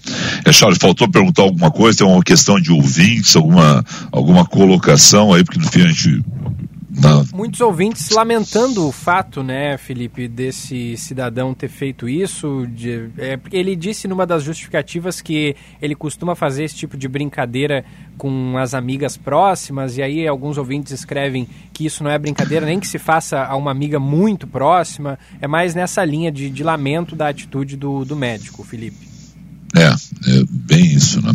é, Charles, faltou perguntar alguma coisa? Tem uma questão de ouvintes, alguma, alguma colocação aí, porque no fim a gente não. Muitos ouvintes lamentando o fato, né, Felipe, desse cidadão ter feito isso. De, é, ele disse numa das justificativas que ele costuma fazer esse tipo de brincadeira com as amigas próximas, e aí alguns ouvintes escrevem que isso não é brincadeira nem que se faça a uma amiga muito próxima. É mais nessa linha de, de lamento da atitude do, do médico, Felipe. É, é bem isso, né?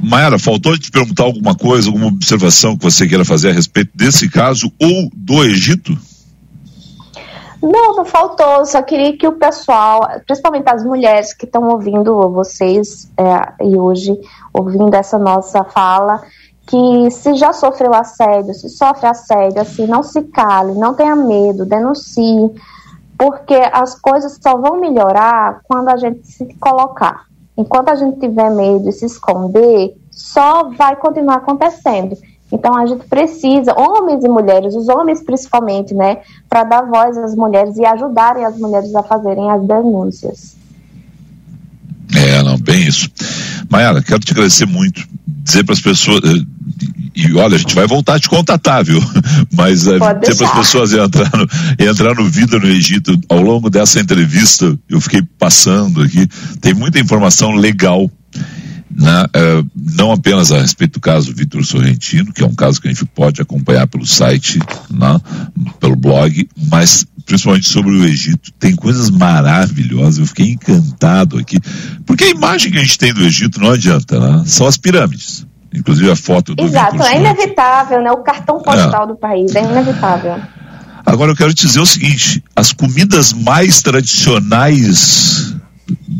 Mayara, faltou te perguntar alguma coisa, alguma observação que você queira fazer a respeito desse caso ou do Egito? Não, não faltou. Só queria que o pessoal, principalmente as mulheres que estão ouvindo vocês é, e hoje ouvindo essa nossa fala, que se já sofreu assédio, se sofre assédio, assim, não se cale, não tenha medo, denuncie, porque as coisas só vão melhorar quando a gente se colocar enquanto a gente tiver medo e se esconder, só vai continuar acontecendo. Então a gente precisa, homens e mulheres, os homens principalmente, né, para dar voz às mulheres e ajudarem as mulheres a fazerem as denúncias. É, não, bem isso. Mayara, quero te agradecer muito, dizer para as pessoas, eh, e olha, a gente vai voltar a te contatar, viu? Mas dizer para as pessoas entrar no, entrar no Vida no Egito, ao longo dessa entrevista, eu fiquei passando aqui, tem muita informação legal né, uh, não apenas a respeito do caso Vitor Sorrentino, que é um caso que a gente pode acompanhar pelo site, né, pelo blog, mas principalmente sobre o Egito. Tem coisas maravilhosas, eu fiquei encantado aqui, porque a imagem que a gente tem do Egito não adianta, né? São as pirâmides. Inclusive a foto do Exato, é inevitável, né? O cartão postal é. do país, é inevitável. Agora eu quero te dizer o seguinte: as comidas mais tradicionais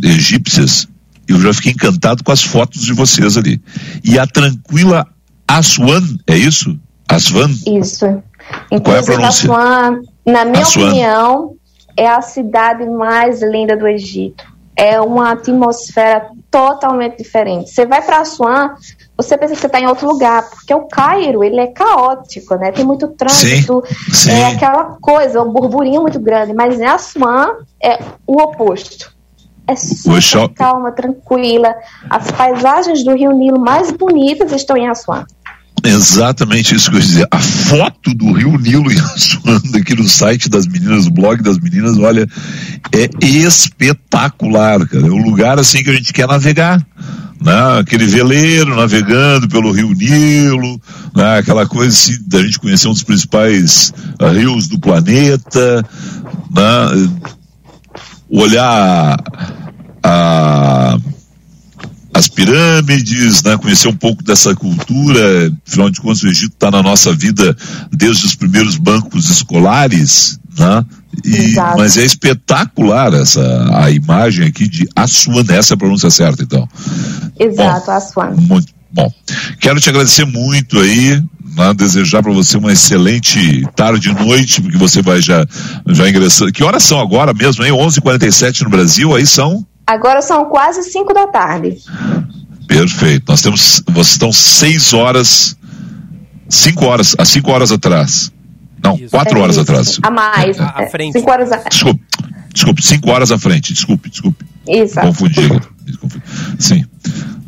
egípcias, eu já fiquei encantado com as fotos de vocês ali. E a tranquila Aswan, é isso? Aswan? Isso. Inclusive, Qual é a pronúncia? Aswan, na minha Aswan. opinião, é a cidade mais linda do Egito. É uma atmosfera totalmente diferente. Você vai para Aswan, você pensa que você está em outro lugar, porque o Cairo, ele é caótico, né? Tem muito trânsito, sim, sim. é aquela coisa, um burburinho muito grande, mas em Assuã é o oposto. É super calma, tranquila. As paisagens do Rio Nilo mais bonitas estão em Assuã. Exatamente isso que eu ia dizer. A foto do Rio Nilo Assuã, aqui no site das meninas, o blog das meninas, olha, é espetacular, cara. É um lugar assim que a gente quer navegar né? aquele veleiro navegando pelo rio Nilo, né? aquela coisa assim, da gente conhecer um dos principais uh, rios do planeta, né? olhar a, as pirâmides, né? conhecer um pouco dessa cultura, afinal de contas o Egito está na nossa vida desde os primeiros bancos escolares, né? E, mas é espetacular essa a imagem aqui de Assuan, essa é a pronúncia certa, então. Exato, bom, Assuan. Muito bom. Quero te agradecer muito aí, né, desejar para você uma excelente tarde e noite, porque você vai já, já ingressando. Que horas são agora mesmo, hein? 11h47 no Brasil, aí são? Agora são quase 5 da tarde. Perfeito. Nós temos, vocês estão 6 horas, 5 horas, há 5 horas atrás. Não, Isso. quatro é horas atrás. A mais. À frente. Cinco horas a... Desculpe, desculpe, cinco horas à frente. Desculpe, desculpe. Isso. Confundi. Sim.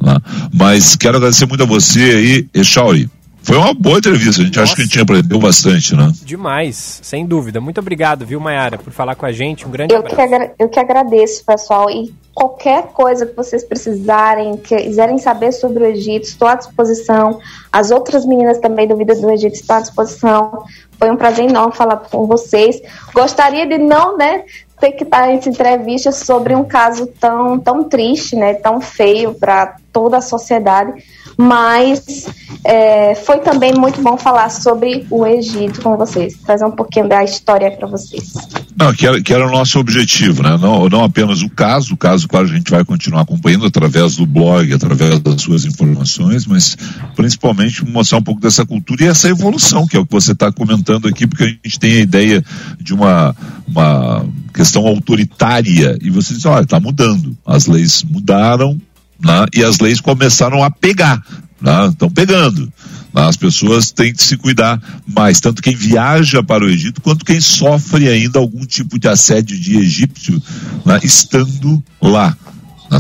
Ah, mas quero agradecer muito a você aí, Echauri. Foi uma boa entrevista, a gente Nossa. acha que a gente aprendeu bastante, né? Demais, sem dúvida. Muito obrigado, viu, Mayara, por falar com a gente. Um grande eu abraço. Que eu que agradeço, pessoal. E qualquer coisa que vocês precisarem, quiserem saber sobre o Egito, estou à disposição. As outras meninas também do Vida do Egito estão à disposição. Foi um prazer enorme falar com vocês. Gostaria de não, né, ter que estar essa entrevista sobre um caso tão, tão triste, né, tão feio para toda a sociedade mas é, foi também muito bom falar sobre o Egito com vocês, trazer um pouquinho da história para vocês. Não, que era, que era o nosso objetivo, né? Não, não apenas o caso, o caso, claro, a gente vai continuar acompanhando através do blog, através das suas informações, mas principalmente mostrar um pouco dessa cultura e essa evolução, que é o que você está comentando aqui, porque a gente tem a ideia de uma, uma questão autoritária, e você diz, olha, está mudando, as leis mudaram, né? e as leis começaram a pegar, né? estão pegando. Né? As pessoas têm que se cuidar mais, tanto quem viaja para o Egito, quanto quem sofre ainda algum tipo de assédio de egípcio né? estando lá.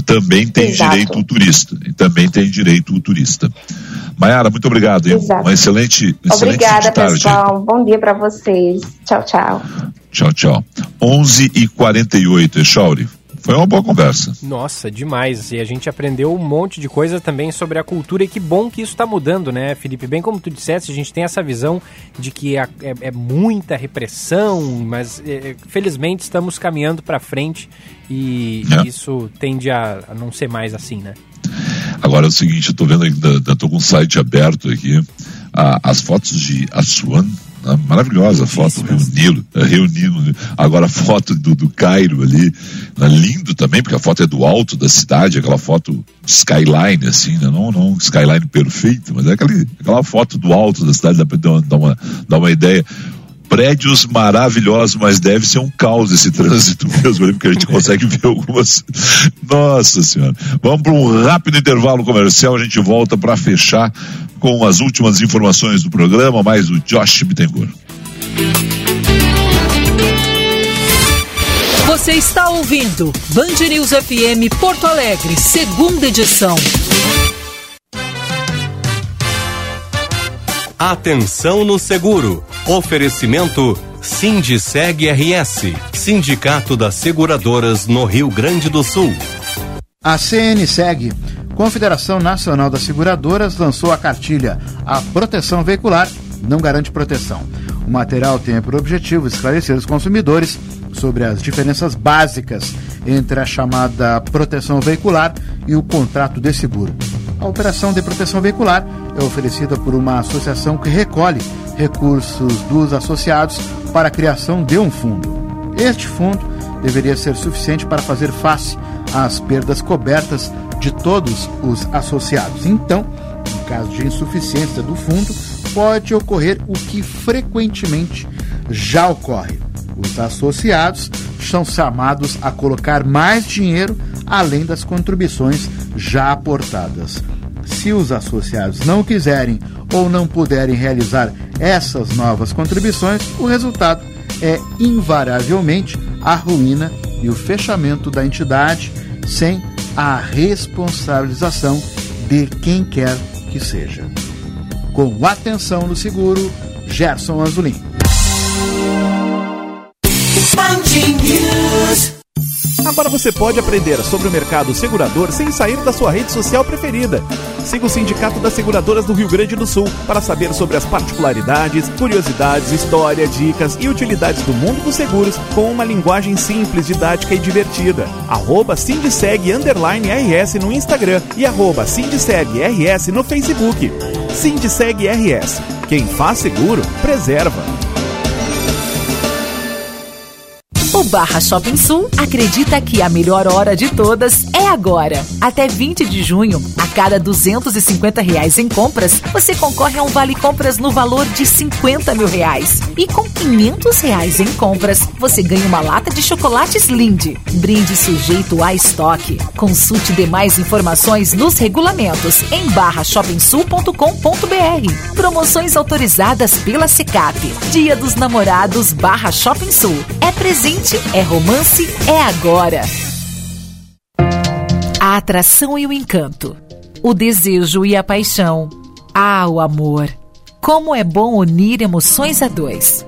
Também tem Exato. direito o turista. E também tem direito o turista. Maiara, muito obrigado. Hein? Uma excelente, excelente Obrigada, pessoal. Bom dia para vocês. Tchau, tchau. Tchau, tchau. 11 e 48 Echauri. Foi uma boa conversa. Nossa, demais. E a gente aprendeu um monte de coisa também sobre a cultura e que bom que isso está mudando, né, Felipe? Bem como tu disseste, a gente tem essa visão de que é, é, é muita repressão, mas é, felizmente estamos caminhando para frente e é. isso tende a, a, não ser mais assim, né? Agora é o seguinte, eu tô vendo ainda, tô com o site aberto aqui, as fotos de Assuan ah, maravilhosa a foto, reunindo, eh, reunindo. Agora a foto do, do Cairo ali, né, lindo também, porque a foto é do alto da cidade, aquela foto skyline, assim, né? não, não skyline perfeito, mas é aquela, aquela foto do alto da cidade, dá para dar, dar, uma, dar uma ideia prédios maravilhosos, mas deve ser um caos esse trânsito mesmo, porque a gente consegue ver algumas. Nossa Senhora. Vamos para um rápido intervalo comercial, a gente volta para fechar com as últimas informações do programa, mais o Josh Bittencourt. Você está ouvindo Band News FM Porto Alegre, segunda edição. Atenção no seguro. Oferecimento Sindiceg RS, Sindicato das Seguradoras no Rio Grande do Sul. A CNSEG, Confederação Nacional das Seguradoras, lançou a cartilha A Proteção Veicular não garante proteção. O material tem por objetivo esclarecer os consumidores sobre as diferenças básicas entre a chamada proteção veicular e o contrato de seguro. A operação de proteção veicular é oferecida por uma associação que recolhe recursos dos associados para a criação de um fundo. Este fundo deveria ser suficiente para fazer face às perdas cobertas de todos os associados. Então, em caso de insuficiência do fundo, pode ocorrer o que frequentemente já ocorre. Os associados são chamados a colocar mais dinheiro além das contribuições já aportadas. Se os associados não quiserem ou não puderem realizar essas novas contribuições, o resultado é invariavelmente a ruína e o fechamento da entidade sem a responsabilização de quem quer que seja. Com atenção no seguro, Gerson Anzolin. Agora você pode aprender sobre o mercado segurador sem sair da sua rede social preferida. Siga o Sindicato das Seguradoras do Rio Grande do Sul para saber sobre as particularidades, curiosidades, história, dicas e utilidades do mundo dos seguros com uma linguagem simples, didática e divertida. Arroba RS no Instagram e arroba RS no Facebook. Sindiceg RS. Quem faz seguro, preserva. O Barra Shopping Sul acredita que a melhor hora de todas é agora. Até 20 de junho, cada 250 reais em compras, você concorre a um vale compras no valor de 50 mil reais. E com 500 reais em compras, você ganha uma lata de chocolates Lindt. Brinde sujeito a estoque. Consulte demais informações nos regulamentos em barrashopingsul.com.br. Promoções autorizadas pela Secap. Dia dos Namorados Barra Shopping Sul. É presente é romance, é agora. A atração e o encanto. O desejo e a paixão. Ah, o amor. Como é bom unir emoções a dois.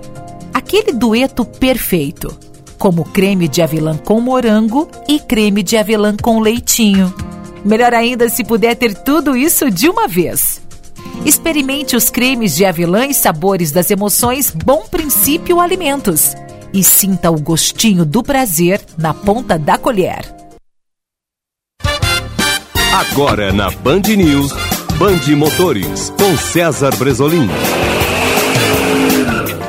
Aquele dueto perfeito. Como creme de avelã com morango e creme de avelã com leitinho. Melhor ainda se puder ter tudo isso de uma vez. Experimente os cremes de avelã e sabores das emoções Bom Princípio Alimentos e sinta o gostinho do prazer na ponta da colher. Agora na Band News, Band Motores, com César Bresolim.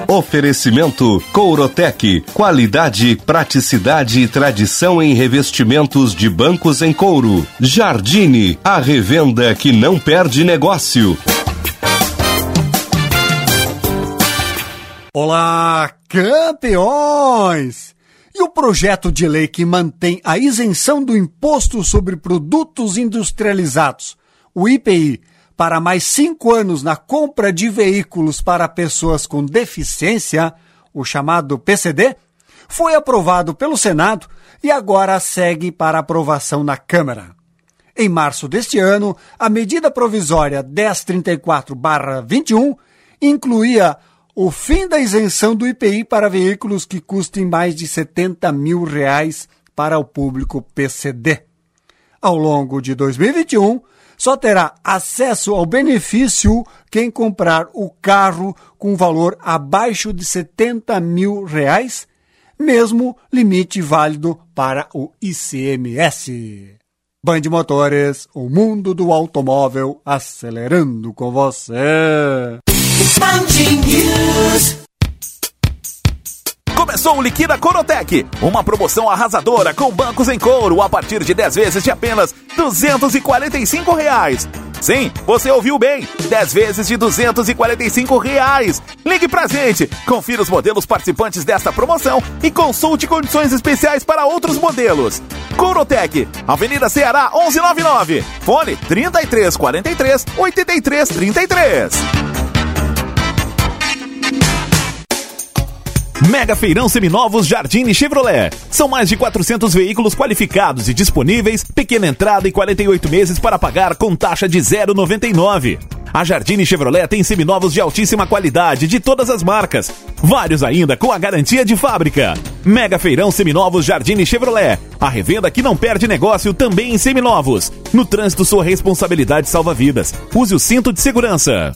Oferecimento Courotec, qualidade, praticidade e tradição em revestimentos de bancos em couro. Jardine, a revenda que não perde negócio. Olá, campeões! E o projeto de lei que mantém a isenção do Imposto sobre Produtos Industrializados, o IPI, para mais cinco anos na compra de veículos para pessoas com deficiência, o chamado PCD, foi aprovado pelo Senado e agora segue para aprovação na Câmara. Em março deste ano, a medida provisória 1034-21 incluía o fim da isenção do IPI para veículos que custem mais de 70 mil reais para o público PCD. Ao longo de 2021, só terá acesso ao benefício quem comprar o carro com valor abaixo de 70 mil reais, mesmo limite válido para o ICMS. Band Motores, o mundo do automóvel acelerando com você. Começou o Liquida Corotec, uma promoção arrasadora com bancos em couro a partir de 10 vezes de apenas 245 reais. Sim, você ouviu bem, 10 vezes de 245 reais. Ligue pra gente, confira os modelos participantes desta promoção e consulte condições especiais para outros modelos. Corotec, Avenida Ceará 1199, fone 3343 8333. Mega Feirão Seminovos Jardine Chevrolet. São mais de 400 veículos qualificados e disponíveis, pequena entrada e 48 meses para pagar com taxa de 0,99. A Jardine Chevrolet tem seminovos de altíssima qualidade de todas as marcas. Vários ainda com a garantia de fábrica. Mega Feirão Seminovos Jardine Chevrolet. A revenda que não perde negócio também em seminovos. No trânsito, sua responsabilidade salva vidas. Use o cinto de segurança.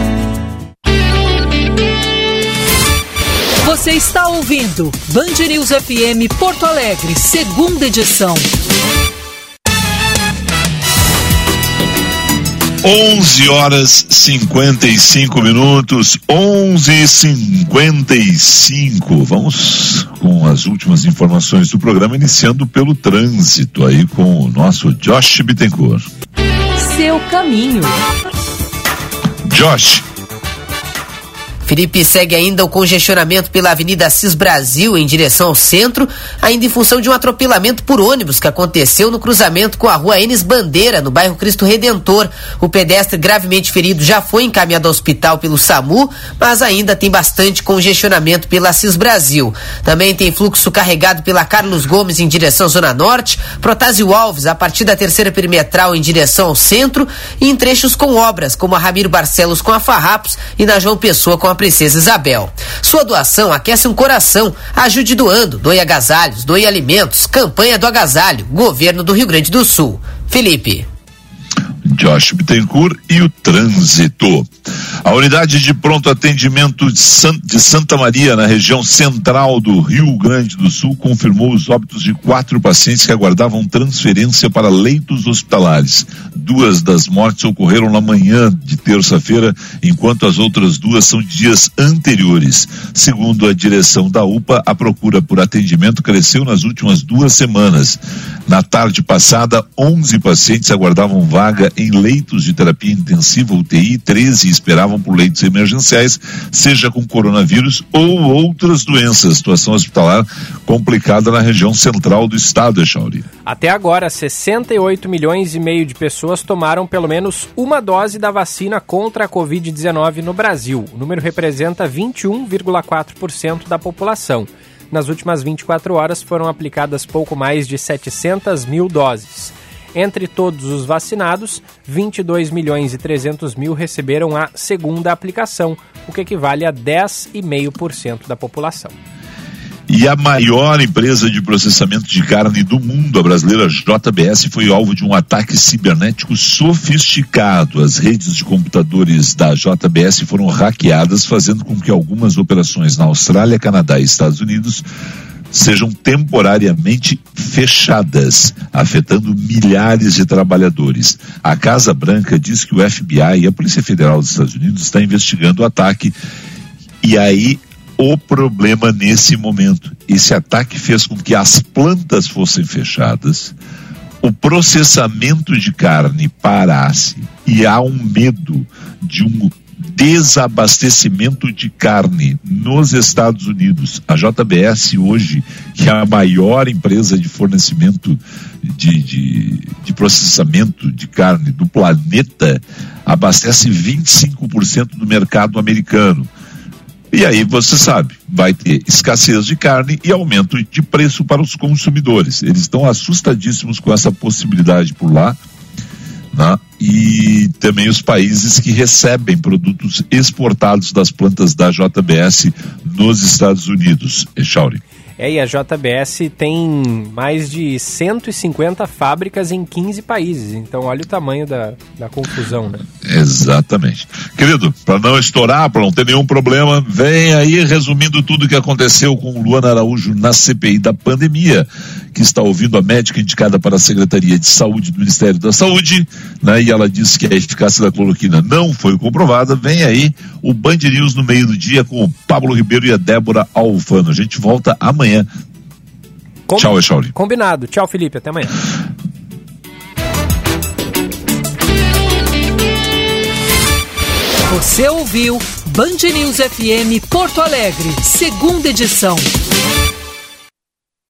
Você está ouvindo Band News FM Porto Alegre, segunda edição. 11 horas 55 minutos, 11:55. Vamos com as últimas informações do programa, iniciando pelo trânsito aí com o nosso Josh Bittencourt. Seu caminho. Josh, Felipe segue ainda o congestionamento pela Avenida Assis Brasil em direção ao centro, ainda em função de um atropelamento por ônibus que aconteceu no cruzamento com a rua Enes Bandeira, no bairro Cristo Redentor. O pedestre gravemente ferido já foi encaminhado ao hospital pelo SAMU, mas ainda tem bastante congestionamento pela Assis Brasil. Também tem fluxo carregado pela Carlos Gomes em direção à Zona Norte, Protásio Alves a partir da terceira perimetral em direção ao centro e em trechos com obras, como a Ramiro Barcelos com a Farrapos e na João Pessoa com a Princesa Isabel. Sua doação aquece um coração. Ajude doando. Doe agasalhos, doe alimentos. Campanha do agasalho. Governo do Rio Grande do Sul. Felipe. Josh Bittencourt e o trânsito. A unidade de pronto atendimento de, San, de, Santa Maria, na região central do Rio Grande do Sul, confirmou os óbitos de quatro pacientes que aguardavam transferência para leitos hospitalares. Duas das mortes ocorreram na manhã de terça-feira, enquanto as outras duas são dias anteriores. Segundo a direção da UPA, a procura por atendimento cresceu nas últimas duas semanas. Na tarde passada, 11 pacientes aguardavam vaga em leitos de terapia intensiva UTI, 13 esperavam por leitos emergenciais, seja com coronavírus ou outras doenças. Situação hospitalar complicada na região central do estado, Echauri. Até agora, 68 milhões e meio de pessoas tomaram pelo menos uma dose da vacina contra a Covid-19 no Brasil. O número representa 21,4% da população. Nas últimas 24 horas foram aplicadas pouco mais de 700 mil doses. Entre todos os vacinados, 22 milhões e 300 mil receberam a segunda aplicação, o que equivale a 10,5% da população. E a maior empresa de processamento de carne do mundo, a brasileira JBS, foi alvo de um ataque cibernético sofisticado. As redes de computadores da JBS foram hackeadas, fazendo com que algumas operações na Austrália, Canadá e Estados Unidos sejam temporariamente fechadas, afetando milhares de trabalhadores. A Casa Branca diz que o FBI e a Polícia Federal dos Estados Unidos está investigando o ataque e aí o problema nesse momento. Esse ataque fez com que as plantas fossem fechadas, o processamento de carne parasse e há um medo de um desabastecimento de carne nos Estados Unidos. A JBS hoje, que é a maior empresa de fornecimento de, de, de processamento de carne do planeta, abastece 25% do mercado americano. E aí você sabe, vai ter escassez de carne e aumento de preço para os consumidores. Eles estão assustadíssimos com essa possibilidade por lá. Né? E também os países que recebem produtos exportados das plantas da JBS nos Estados Unidos. Echauri. É, e a JBS tem mais de 150 fábricas em 15 países. Então, olha o tamanho da, da confusão, né? Exatamente. Querido, para não estourar, para não ter nenhum problema, vem aí resumindo tudo o que aconteceu com o Luana Araújo na CPI da pandemia, que está ouvindo a médica indicada para a Secretaria de Saúde do Ministério da Saúde, né? E ela disse que a eficácia da cloroquina não foi comprovada. Vem aí o Band News no meio do dia com o Pablo Ribeiro e a Débora Alfano. A gente volta amanhã amanhã. Com... Tchau, Echauri. Combinado. Tchau, Felipe. Até amanhã. Você ouviu Band News FM Porto Alegre, segunda edição.